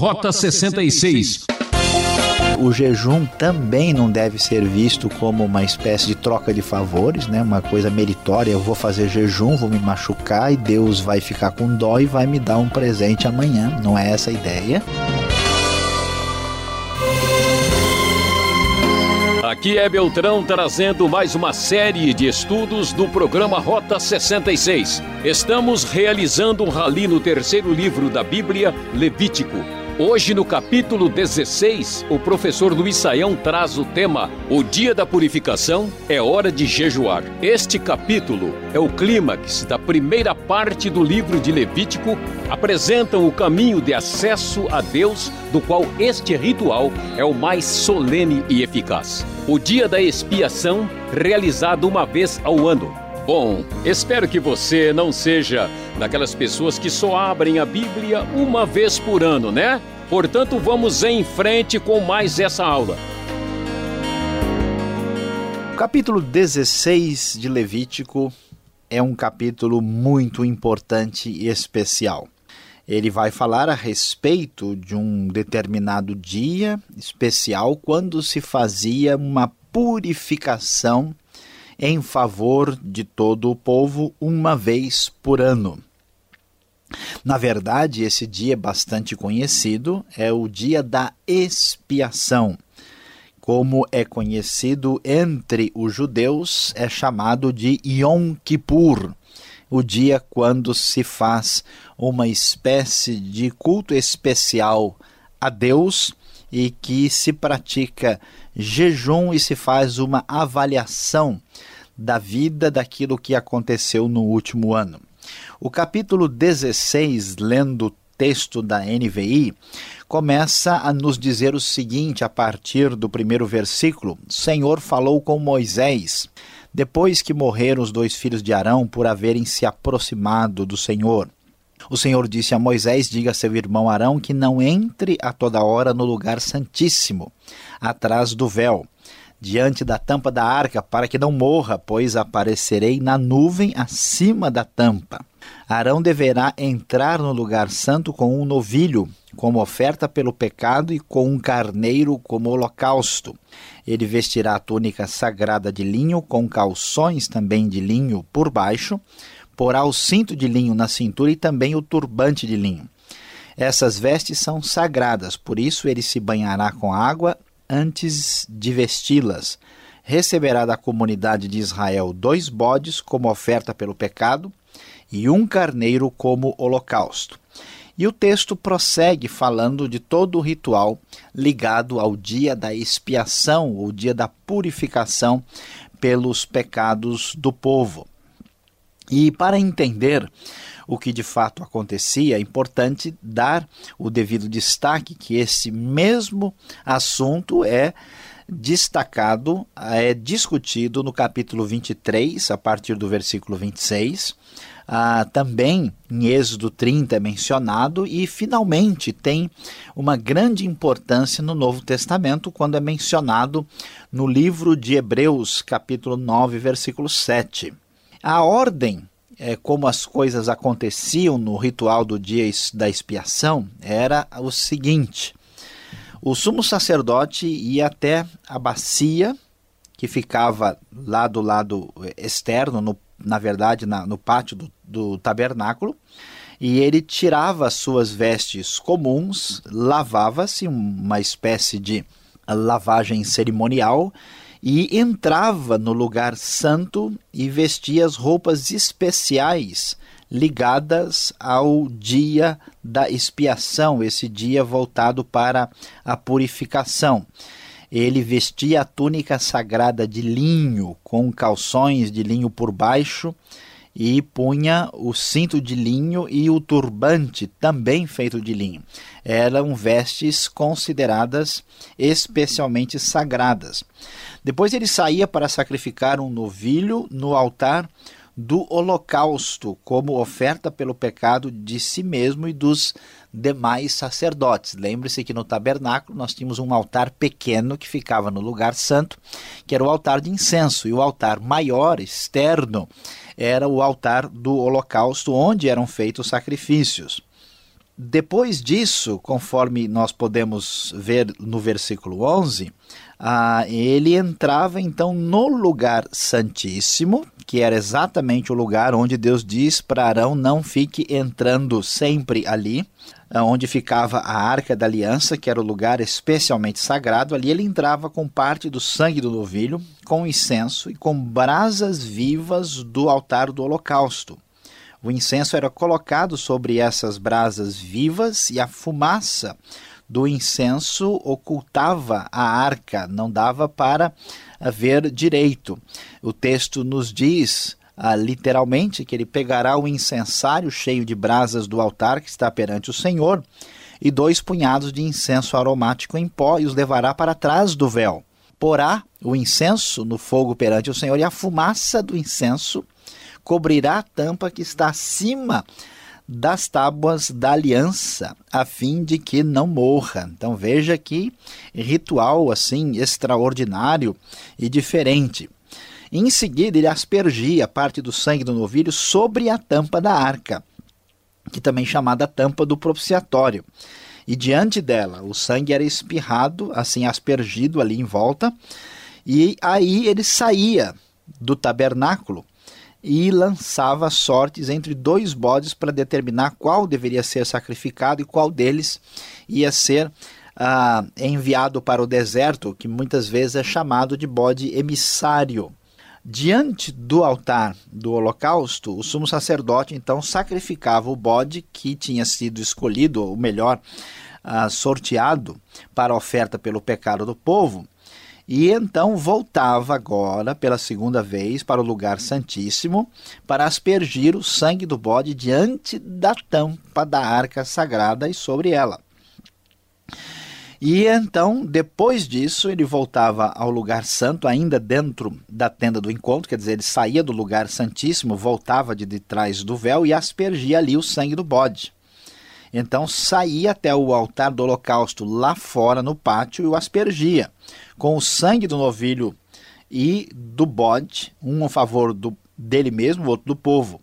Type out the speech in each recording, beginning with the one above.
Rota 66 o jejum também não deve ser visto como uma espécie de troca de favores, né? Uma coisa meritória. Eu vou fazer jejum, vou me machucar e Deus vai ficar com dó e vai me dar um presente amanhã. Não é essa a ideia. Aqui é Beltrão trazendo mais uma série de estudos do programa Rota 66. Estamos realizando um rali no terceiro livro da Bíblia, Levítico. Hoje, no capítulo 16, o professor Luiz Saião traz o tema O Dia da Purificação é Hora de Jejuar. Este capítulo é o clímax da primeira parte do livro de Levítico, apresentam o caminho de acesso a Deus, do qual este ritual é o mais solene e eficaz. O Dia da Expiação, realizado uma vez ao ano. Bom, espero que você não seja daquelas pessoas que só abrem a Bíblia uma vez por ano, né? Portanto, vamos em frente com mais essa aula. O capítulo 16 de Levítico é um capítulo muito importante e especial. Ele vai falar a respeito de um determinado dia especial quando se fazia uma purificação em favor de todo o povo uma vez por ano. Na verdade, esse dia é bastante conhecido, é o dia da expiação. Como é conhecido entre os judeus, é chamado de Yom Kippur, o dia quando se faz uma espécie de culto especial a Deus e que se pratica jejum e se faz uma avaliação da vida daquilo que aconteceu no último ano. O capítulo 16, lendo o texto da NVI, começa a nos dizer o seguinte a partir do primeiro versículo: Senhor falou com Moisés. Depois que morreram os dois filhos de Arão por haverem se aproximado do Senhor. O Senhor disse a Moisés: Diga a seu irmão Arão que não entre a toda hora no lugar santíssimo, atrás do véu, diante da tampa da arca, para que não morra, pois aparecerei na nuvem acima da tampa. Arão deverá entrar no lugar santo com um novilho, como oferta pelo pecado, e com um carneiro como holocausto. Ele vestirá a túnica sagrada de linho, com calções também de linho por baixo, porá o cinto de linho na cintura e também o turbante de linho. Essas vestes são sagradas, por isso ele se banhará com água antes de vesti-las. Receberá da comunidade de Israel dois bodes como oferta pelo pecado e um carneiro como holocausto. E o texto prossegue falando de todo o ritual ligado ao dia da expiação, o dia da purificação pelos pecados do povo. E para entender o que de fato acontecia, é importante dar o devido destaque que esse mesmo assunto é destacado, é discutido no capítulo 23, a partir do versículo 26. Ah, também em Êxodo 30 é mencionado e finalmente tem uma grande importância no Novo Testamento quando é mencionado no livro de Hebreus, capítulo 9, versículo 7. A ordem é, como as coisas aconteciam no ritual do dia da expiação era o seguinte: o sumo sacerdote ia até a bacia que ficava lá do lado externo, no, na verdade, na, no pátio do, do tabernáculo, e ele tirava as suas vestes comuns, lavava-se, uma espécie de lavagem cerimonial, e entrava no lugar santo e vestia as roupas especiais ligadas ao dia da expiação, esse dia voltado para a purificação. Ele vestia a túnica sagrada de linho, com calções de linho por baixo, e punha o cinto de linho e o turbante, também feito de linho. Eram vestes consideradas especialmente sagradas. Depois ele saía para sacrificar um novilho no altar do holocausto, como oferta pelo pecado de si mesmo e dos demais sacerdotes. Lembre-se que no tabernáculo nós tínhamos um altar pequeno que ficava no lugar santo, que era o altar de incenso, e o altar maior, externo, era o altar do holocausto, onde eram feitos sacrifícios. Depois disso, conforme nós podemos ver no versículo 11, ah, ele entrava então no lugar santíssimo, que era exatamente o lugar onde Deus diz para Arão não fique entrando sempre ali, ah, onde ficava a arca da aliança, que era o lugar especialmente sagrado. Ali ele entrava com parte do sangue do novilho, com incenso e com brasas vivas do altar do holocausto. O incenso era colocado sobre essas brasas vivas e a fumaça do incenso ocultava a arca, não dava para ver direito. O texto nos diz ah, literalmente que ele pegará o incensário cheio de brasas do altar que está perante o Senhor e dois punhados de incenso aromático em pó e os levará para trás do véu. Porá o incenso no fogo perante o Senhor e a fumaça do incenso cobrirá a tampa que está acima das tábuas da aliança, a fim de que não morra. Então veja que ritual assim extraordinário e diferente. Em seguida, ele aspergia parte do sangue do novilho sobre a tampa da arca, que também é chamada tampa do propiciatório. E diante dela, o sangue era espirrado, assim aspergido ali em volta, e aí ele saía do tabernáculo e lançava sortes entre dois bodes para determinar qual deveria ser sacrificado e qual deles ia ser ah, enviado para o deserto, que muitas vezes é chamado de bode emissário. Diante do altar do holocausto, o sumo sacerdote então sacrificava o bode que tinha sido escolhido, ou melhor, ah, sorteado para oferta pelo pecado do povo, e então voltava agora, pela segunda vez, para o lugar santíssimo, para aspergir o sangue do bode diante da tampa da arca sagrada e sobre ela. E então, depois disso, ele voltava ao lugar santo, ainda dentro da tenda do encontro, quer dizer, ele saía do lugar santíssimo, voltava de, de trás do véu e aspergia ali o sangue do bode. Então saía até o altar do holocausto lá fora no pátio e o aspergia com o sangue do novilho e do bode, um a favor do, dele mesmo, o outro do povo.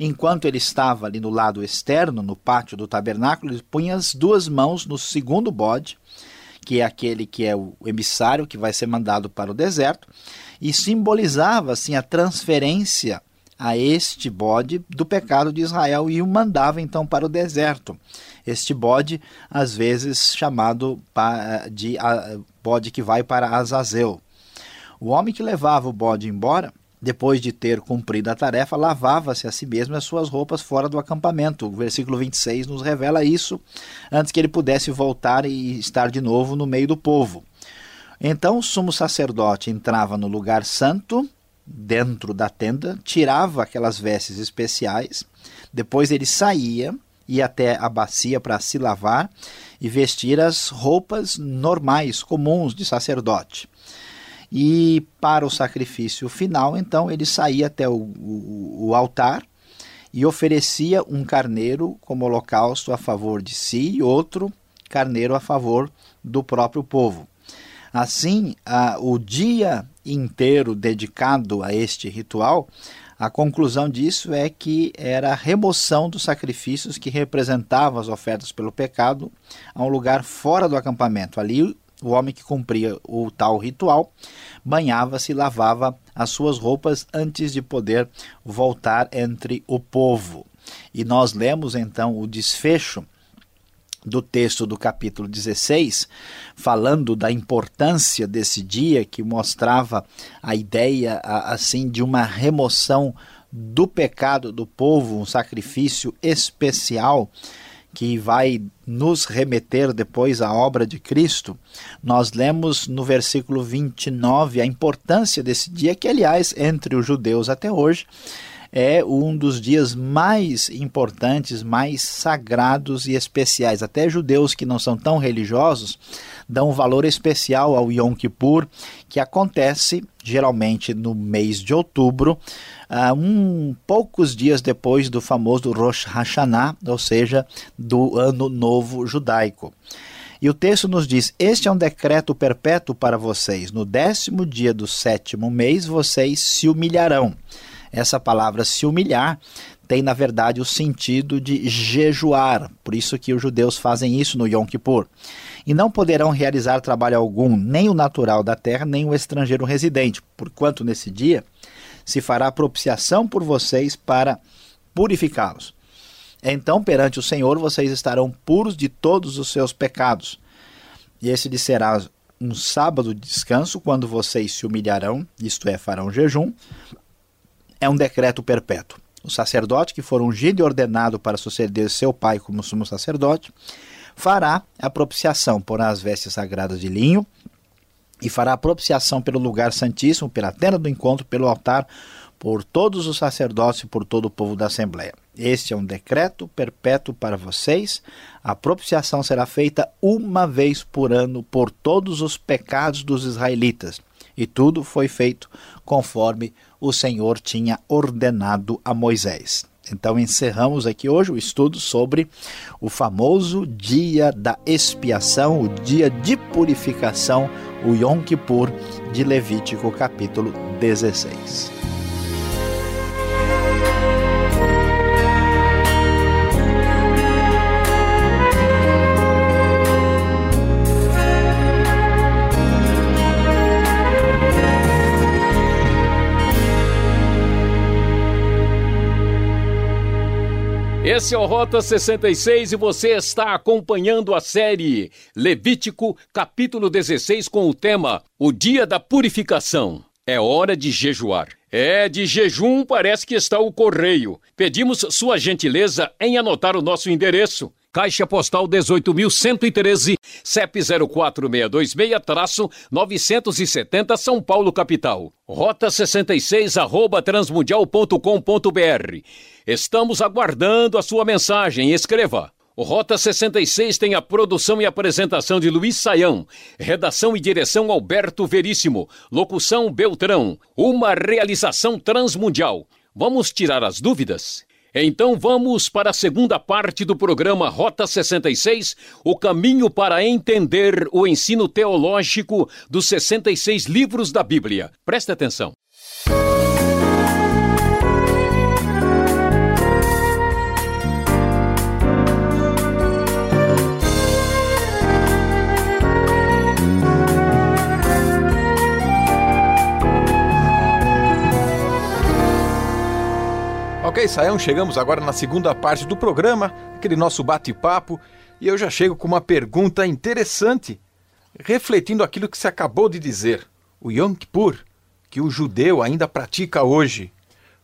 Enquanto ele estava ali no lado externo, no pátio do tabernáculo, ele punha as duas mãos no segundo bode, que é aquele que é o emissário que vai ser mandado para o deserto, e simbolizava assim a transferência a este bode do pecado de Israel e o mandava então para o deserto. Este bode, às vezes chamado de bode que vai para Azazel. O homem que levava o bode embora, depois de ter cumprido a tarefa, lavava-se a si mesmo as suas roupas fora do acampamento. O versículo 26 nos revela isso, antes que ele pudesse voltar e estar de novo no meio do povo. Então o sumo sacerdote entrava no lugar santo dentro da tenda, tirava aquelas vestes especiais, depois ele saía, ia até a bacia para se lavar e vestir as roupas normais, comuns de sacerdote. E para o sacrifício final, então, ele saía até o, o, o altar e oferecia um carneiro como holocausto a favor de si e outro carneiro a favor do próprio povo. Assim, a, o dia inteiro dedicado a este ritual, a conclusão disso é que era a remoção dos sacrifícios que representavam as ofertas pelo pecado a um lugar fora do acampamento. Ali, o homem que cumpria o tal ritual banhava-se e lavava as suas roupas antes de poder voltar entre o povo. E nós lemos então o desfecho do texto do capítulo 16, falando da importância desse dia, que mostrava a ideia assim de uma remoção do pecado do povo, um sacrifício especial que vai nos remeter depois à obra de Cristo, nós lemos no versículo 29 a importância desse dia, que, aliás, entre os judeus até hoje, é um dos dias mais importantes, mais sagrados e especiais. Até judeus que não são tão religiosos dão um valor especial ao Yom Kippur, que acontece geralmente no mês de outubro, uh, um poucos dias depois do famoso Rosh Hashanah, ou seja, do Ano Novo Judaico. E o texto nos diz: Este é um decreto perpétuo para vocês. No décimo dia do sétimo mês, vocês se humilharão essa palavra se humilhar tem na verdade o sentido de jejuar, por isso que os judeus fazem isso no Yom Kippur. E não poderão realizar trabalho algum, nem o natural da terra, nem o estrangeiro residente, porquanto nesse dia se fará propiciação por vocês para purificá-los. Então, perante o Senhor, vocês estarão puros de todos os seus pecados. E esse lhe será um sábado de descanso, quando vocês se humilharão, isto é, farão jejum. É um decreto perpétuo. O sacerdote que for ungido e ordenado para suceder seu pai como sumo sacerdote, fará a propiciação, porá as vestes sagradas de linho, e fará a propiciação pelo lugar santíssimo, pela tenda do encontro, pelo altar, por todos os sacerdotes e por todo o povo da Assembleia. Este é um decreto perpétuo para vocês. A propiciação será feita uma vez por ano por todos os pecados dos israelitas. E tudo foi feito conforme o Senhor tinha ordenado a Moisés. Então encerramos aqui hoje o estudo sobre o famoso dia da expiação, o dia de purificação, o Yom Kippur de Levítico capítulo 16. Esse é o Rota 66 e você está acompanhando a série Levítico, capítulo 16, com o tema O Dia da Purificação. É hora de jejuar. É, de jejum parece que está o correio. Pedimos sua gentileza em anotar o nosso endereço. Caixa Postal 18.113, CEP 04626-970 São Paulo, capital. Rota 66, arroba transmundial.com.br. Estamos aguardando a sua mensagem. Escreva. O Rota 66 tem a produção e apresentação de Luiz Saião, redação e direção Alberto Veríssimo, locução Beltrão, uma realização transmundial. Vamos tirar as dúvidas? Então vamos para a segunda parte do programa Rota 66, o caminho para entender o ensino teológico dos 66 livros da Bíblia. Preste atenção. Ok, Saião, chegamos agora na segunda parte do programa, aquele nosso bate-papo, e eu já chego com uma pergunta interessante, refletindo aquilo que você acabou de dizer. O Yom Kippur, que o judeu ainda pratica hoje.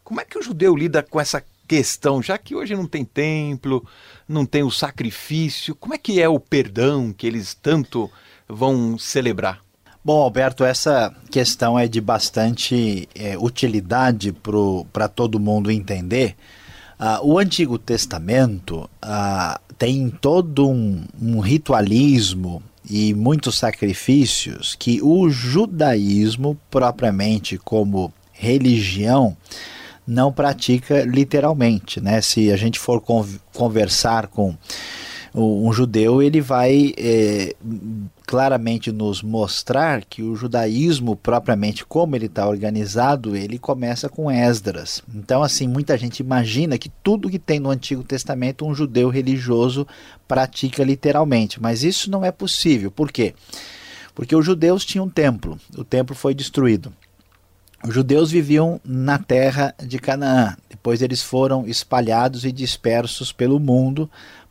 Como é que o judeu lida com essa questão, já que hoje não tem templo, não tem o sacrifício, como é que é o perdão que eles tanto vão celebrar? Bom, Alberto, essa questão é de bastante é, utilidade para todo mundo entender. Uh, o Antigo Testamento uh, tem todo um, um ritualismo e muitos sacrifícios que o judaísmo, propriamente como religião, não pratica literalmente. Né? Se a gente for conversar com um judeu, ele vai é, claramente nos mostrar que o judaísmo, propriamente como ele está organizado, ele começa com Esdras. Então, assim, muita gente imagina que tudo que tem no Antigo Testamento um judeu religioso pratica literalmente, mas isso não é possível. Por quê? Porque os judeus tinham um templo, o templo foi destruído. Os judeus viviam na terra de Canaã, depois eles foram espalhados e dispersos pelo mundo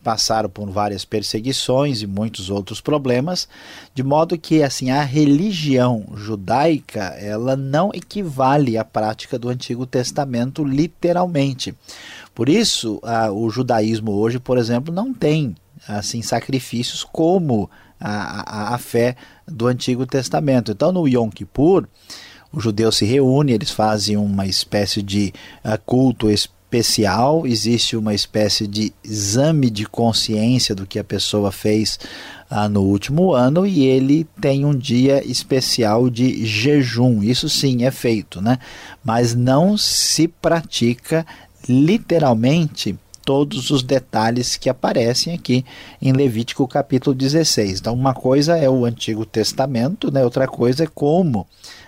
passaram por várias perseguições e muitos outros problemas, de modo que assim a religião judaica ela não equivale à prática do Antigo Testamento literalmente. Por isso, a, o judaísmo hoje, por exemplo, não tem assim sacrifícios como a, a, a fé do Antigo Testamento. Então, no Yom Kippur, o judeu se reúne, eles fazem uma espécie de uh, culto espiritual especial, existe uma espécie de exame de consciência do que a pessoa fez ah, no último ano e ele tem um dia especial de jejum. Isso sim é feito, né? Mas não se pratica literalmente todos os detalhes que aparecem aqui em Levítico capítulo 16. Então, uma coisa é o Antigo Testamento, né? outra coisa é como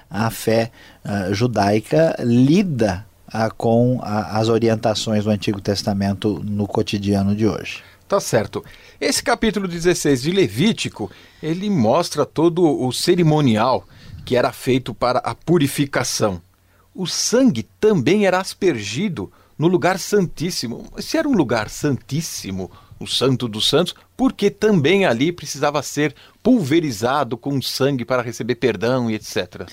a fé uh, judaica lida com as orientações do Antigo Testamento no cotidiano de hoje. Tá certo. Esse capítulo 16 de Levítico, ele mostra todo o cerimonial que era feito para a purificação. O sangue também era aspergido no lugar santíssimo. Se era um lugar santíssimo, o Santo dos Santos, porque também ali precisava ser pulverizado com sangue para receber perdão e etc.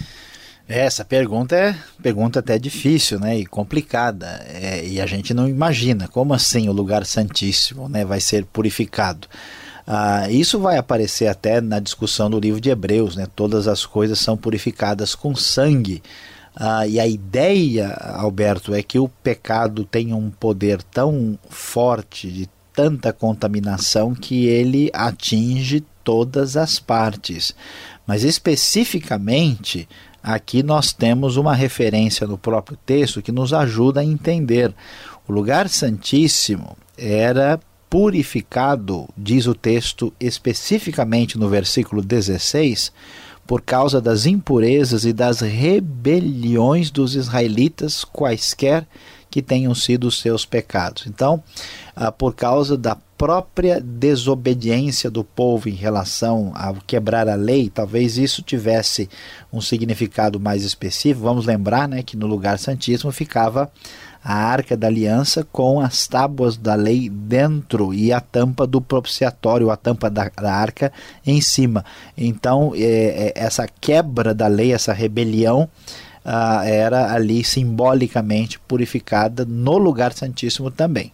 Essa pergunta é pergunta até difícil, né, e complicada. É, e a gente não imagina como assim o lugar santíssimo, né, vai ser purificado. Ah, isso vai aparecer até na discussão do livro de Hebreus, né? Todas as coisas são purificadas com sangue. Ah, e a ideia, Alberto, é que o pecado tem um poder tão forte de tanta contaminação que ele atinge todas as partes. Mas especificamente, aqui nós temos uma referência no próprio texto que nos ajuda a entender. O lugar santíssimo era purificado, diz o texto especificamente no versículo 16, por causa das impurezas e das rebeliões dos israelitas, quaisquer que tenham sido os seus pecados. Então, ah, por causa da própria desobediência do povo em relação a quebrar a lei, talvez isso tivesse um significado mais específico. Vamos lembrar né, que no lugar santíssimo ficava a arca da aliança com as tábuas da lei dentro e a tampa do propiciatório, a tampa da, da arca em cima. Então, é, é, essa quebra da lei, essa rebelião, ah, era ali simbolicamente purificada no lugar santíssimo também.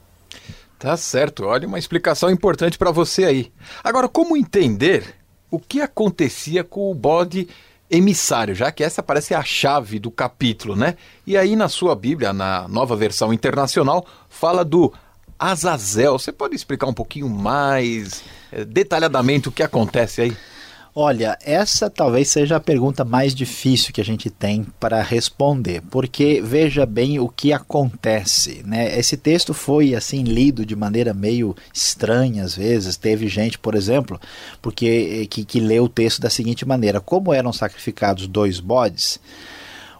Tá certo, olha uma explicação importante para você aí. Agora, como entender o que acontecia com o bode emissário, já que essa parece a chave do capítulo, né? E aí na sua Bíblia, na nova versão internacional, fala do Azazel. Você pode explicar um pouquinho mais eh, detalhadamente o que acontece aí? Olha, essa talvez seja a pergunta mais difícil que a gente tem para responder, porque veja bem o que acontece, né? Esse texto foi assim lido de maneira meio estranha às vezes. Teve gente, por exemplo, porque eh, que, que leu o texto da seguinte maneira: como eram sacrificados dois bodes,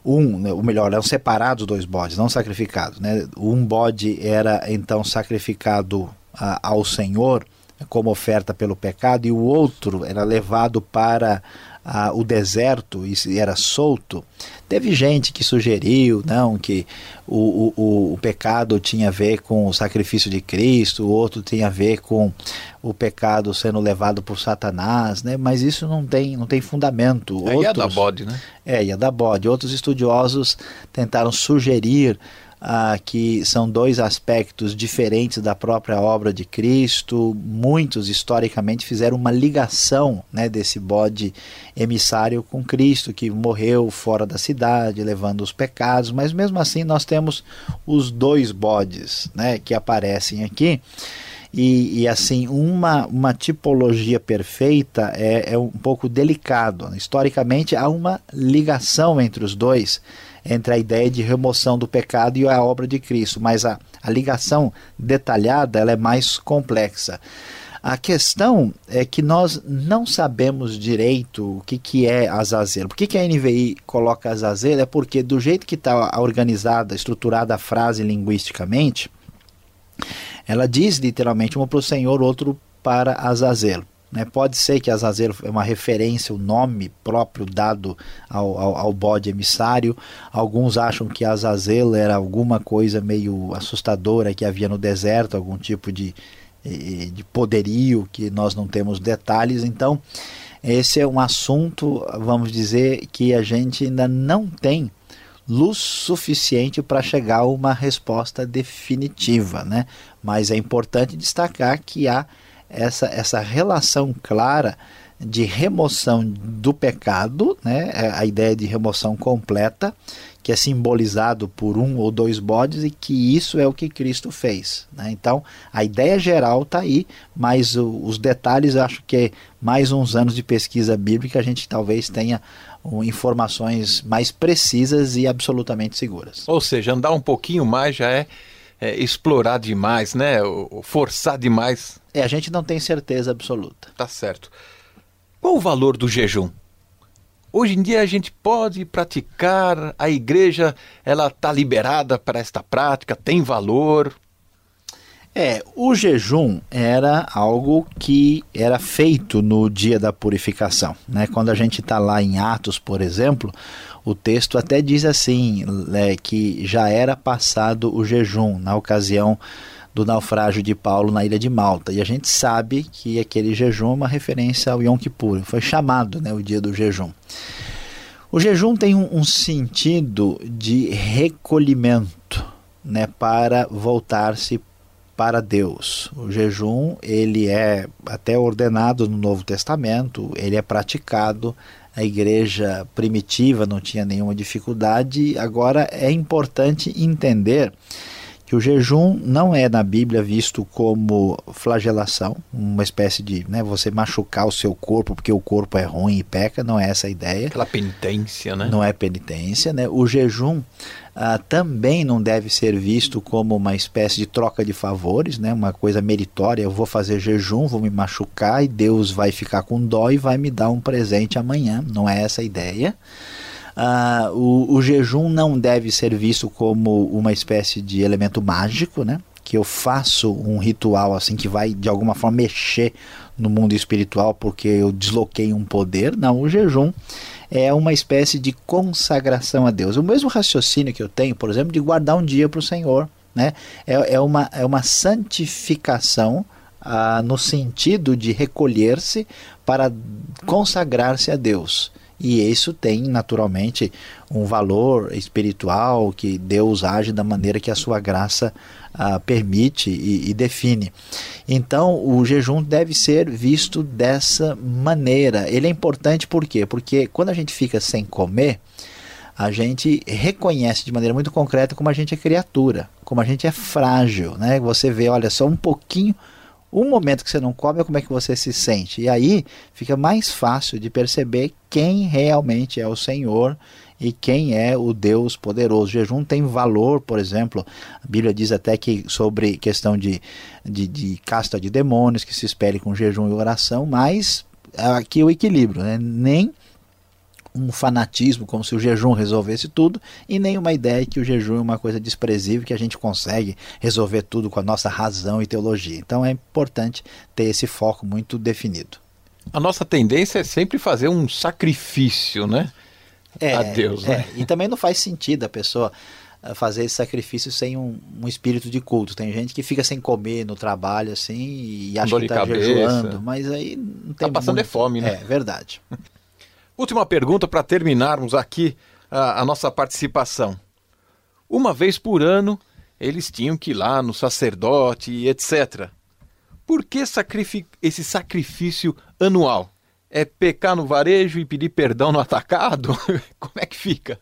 um, né, ou melhor, eram separados dois bodes, não sacrificados, né? Um bode era então sacrificado a, ao Senhor como oferta pelo pecado, e o outro era levado para ah, o deserto e era solto. Teve gente que sugeriu não que o, o, o pecado tinha a ver com o sacrifício de Cristo, o outro tinha a ver com o pecado sendo levado por Satanás, né? mas isso não tem, não tem fundamento. É, Outros, ia dar bode, né? É, ia dar bode. Outros estudiosos tentaram sugerir ah, que são dois aspectos diferentes da própria obra de Cristo. Muitos, historicamente, fizeram uma ligação né, desse bode emissário com Cristo, que morreu fora da cidade, levando os pecados, mas mesmo assim nós temos os dois bodes né, que aparecem aqui. E, e, assim, uma, uma tipologia perfeita é, é um pouco delicado. Historicamente, há uma ligação entre os dois entre a ideia de remoção do pecado e a obra de Cristo, mas a, a ligação detalhada ela é mais complexa. A questão é que nós não sabemos direito o que, que é Azazel. Por que, que a NVI coloca Azazel? É porque, do jeito que está organizada, estruturada a frase linguisticamente, ela diz literalmente um para o Senhor, outro para Azazel. Né? Pode ser que Azazel é uma referência, o nome próprio dado ao, ao, ao bode emissário. Alguns acham que Azazel era alguma coisa meio assustadora que havia no deserto, algum tipo de, de poderio que nós não temos detalhes. Então, esse é um assunto, vamos dizer, que a gente ainda não tem luz suficiente para chegar a uma resposta definitiva, né? Mas é importante destacar que há essa, essa relação clara de remoção do pecado, né? É a ideia de remoção completa, que é simbolizado por um ou dois bodes, e que isso é o que Cristo fez. Né? Então, a ideia geral está aí, mas os detalhes, acho que é mais uns anos de pesquisa bíblica, a gente talvez tenha informações mais precisas e absolutamente seguras. Ou seja, andar um pouquinho mais já é é, explorar demais, né? Forçar demais. É, a gente não tem certeza absoluta. Tá certo. Qual o valor do jejum? Hoje em dia a gente pode praticar, a igreja ela está liberada para esta prática, tem valor. É, o jejum era algo que era feito no dia da purificação. Né? Quando a gente está lá em Atos, por exemplo, o texto até diz assim, é, que já era passado o jejum na ocasião do naufrágio de Paulo na ilha de Malta. E a gente sabe que aquele jejum é uma referência ao Yom Kippur, foi chamado né, o dia do jejum. O jejum tem um, um sentido de recolhimento né, para voltar-se para Deus. O jejum, ele é até ordenado no Novo Testamento, ele é praticado, a igreja primitiva não tinha nenhuma dificuldade. Agora é importante entender que o jejum não é na Bíblia visto como flagelação, uma espécie de né, você machucar o seu corpo porque o corpo é ruim e peca, não é essa a ideia. Aquela penitência, né? Não é penitência, né? O jejum ah, também não deve ser visto como uma espécie de troca de favores, né? uma coisa meritória. Eu vou fazer jejum, vou me machucar e Deus vai ficar com dó e vai me dar um presente amanhã. Não é essa a ideia. Ah, o, o jejum não deve ser visto como uma espécie de elemento mágico, né? que eu faço um ritual assim que vai de alguma forma mexer no mundo espiritual porque eu desloquei um poder. Não, o jejum é uma espécie de consagração a Deus. O mesmo raciocínio que eu tenho, por exemplo, de guardar um dia para o Senhor. Né? É, é, uma, é uma santificação ah, no sentido de recolher-se para consagrar-se a Deus. E isso tem naturalmente um valor espiritual que Deus age da maneira que a sua graça ah, permite e, e, define. Então, o jejum deve ser visto dessa maneira. Ele é importante por quê? Porque quando a gente fica sem comer, a gente reconhece de maneira muito concreta como a gente é criatura, como a gente é frágil, né? Você vê, olha, só um pouquinho um momento que você não come, como é que você se sente? E aí fica mais fácil de perceber quem realmente é o Senhor e quem é o Deus poderoso. O jejum tem valor, por exemplo, a Bíblia diz até que sobre questão de, de, de casta de demônios, que se espere com jejum e oração, mas aqui é o equilíbrio, né? nem um fanatismo como se o jejum resolvesse tudo e nem uma ideia que o jejum é uma coisa desprezível que a gente consegue resolver tudo com a nossa razão e teologia. Então é importante ter esse foco muito definido. A nossa tendência é sempre fazer um sacrifício, né? É, a Deus. É. Né? E também não faz sentido a pessoa eh, fazer esse sacrifício sem um, um, espírito de culto. Tem gente que fica sem comer no trabalho assim e acha que está jejuando, mas aí não tem. Tá passando muito... é fome, né? É verdade. Última pergunta para terminarmos aqui a, a, nossa participação. Uma vez por ano, eles tinham que ir lá no sacerdote etc. Por que sacrific esse sacrifício anual? É pecar no varejo e pedir perdão no atacado? Como é que fica?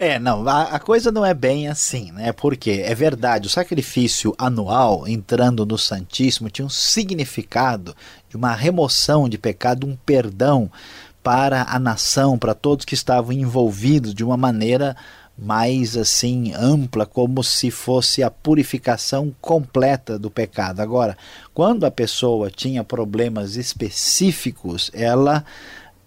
É, não, a, a, coisa não é bem assim, né? Porque é verdade, o sacrifício anual entrando no Santíssimo tinha um significado de uma remoção de pecado, um perdão para a nação, para todos que estavam envolvidos de uma maneira mais assim ampla, como se fosse a purificação completa do pecado. Agora, quando a pessoa tinha problemas específicos, ela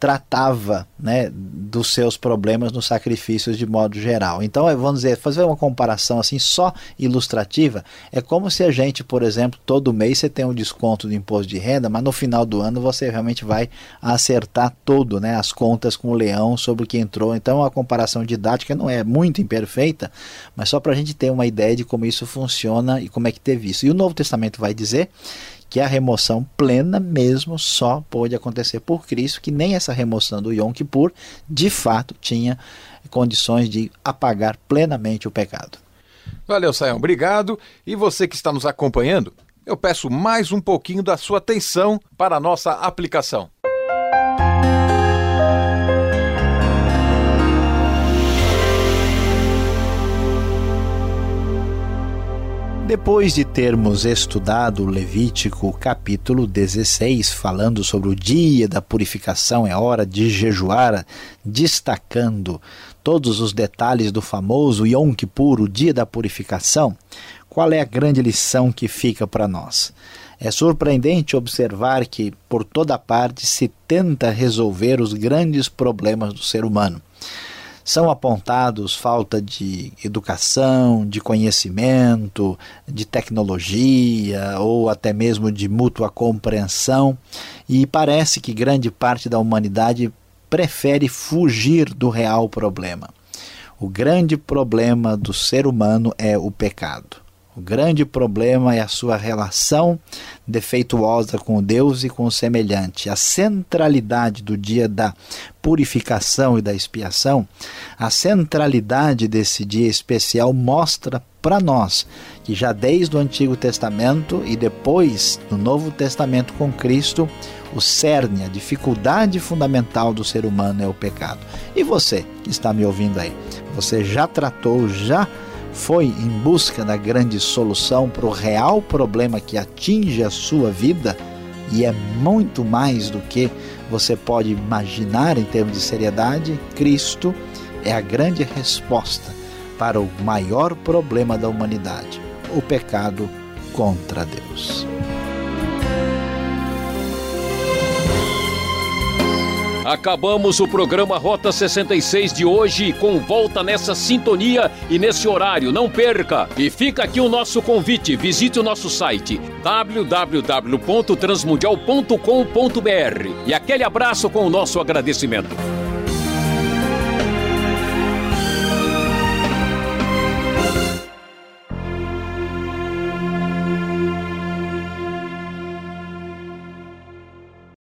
tratava né, dos seus problemas nos sacrifícios de modo geral. Então, é, vamos dizer, fazer uma comparação assim só ilustrativa, é como se a gente, por exemplo, todo mês você tem um desconto do imposto de renda, mas no final do ano você realmente vai acertar todo, né, as contas com o leão sobre o que entrou. Então, a comparação didática não é muito imperfeita, mas só para a gente ter uma ideia de como isso funciona e como é que teve isso. E o Novo Testamento vai dizer que a remoção plena mesmo só pôde acontecer por Cristo, que nem essa remoção do Yom Kippur de fato tinha condições de apagar plenamente o pecado. Valeu, Sayão, obrigado. E você que está nos acompanhando, eu peço mais um pouquinho da sua atenção para a nossa aplicação. Depois de termos estudado Levítico capítulo 16, falando sobre o dia da purificação, é hora de jejuar, destacando todos os detalhes do famoso Yom Kippur, o dia da purificação, qual é a grande lição que fica para nós? É surpreendente observar que, por toda parte, se tenta resolver os grandes problemas do ser humano. São apontados falta de educação, de conhecimento, de tecnologia ou até mesmo de mútua compreensão, e parece que grande parte da humanidade prefere fugir do real problema. O grande problema do ser humano é o pecado. O grande problema é a sua relação defeituosa com Deus e com o semelhante. A centralidade do dia da purificação e da expiação, a centralidade desse dia especial mostra para nós que já desde o Antigo Testamento e depois no Novo Testamento com Cristo, o cerne, a dificuldade fundamental do ser humano é o pecado. E você que está me ouvindo aí, você já tratou, já foi em busca da grande solução para o real problema que atinge a sua vida e é muito mais do que você pode imaginar em termos de seriedade, Cristo é a grande resposta para o maior problema da humanidade, o pecado contra Deus. Acabamos o programa Rota 66 de hoje com volta nessa sintonia e nesse horário. Não perca! E fica aqui o nosso convite. Visite o nosso site www.transmundial.com.br. E aquele abraço com o nosso agradecimento.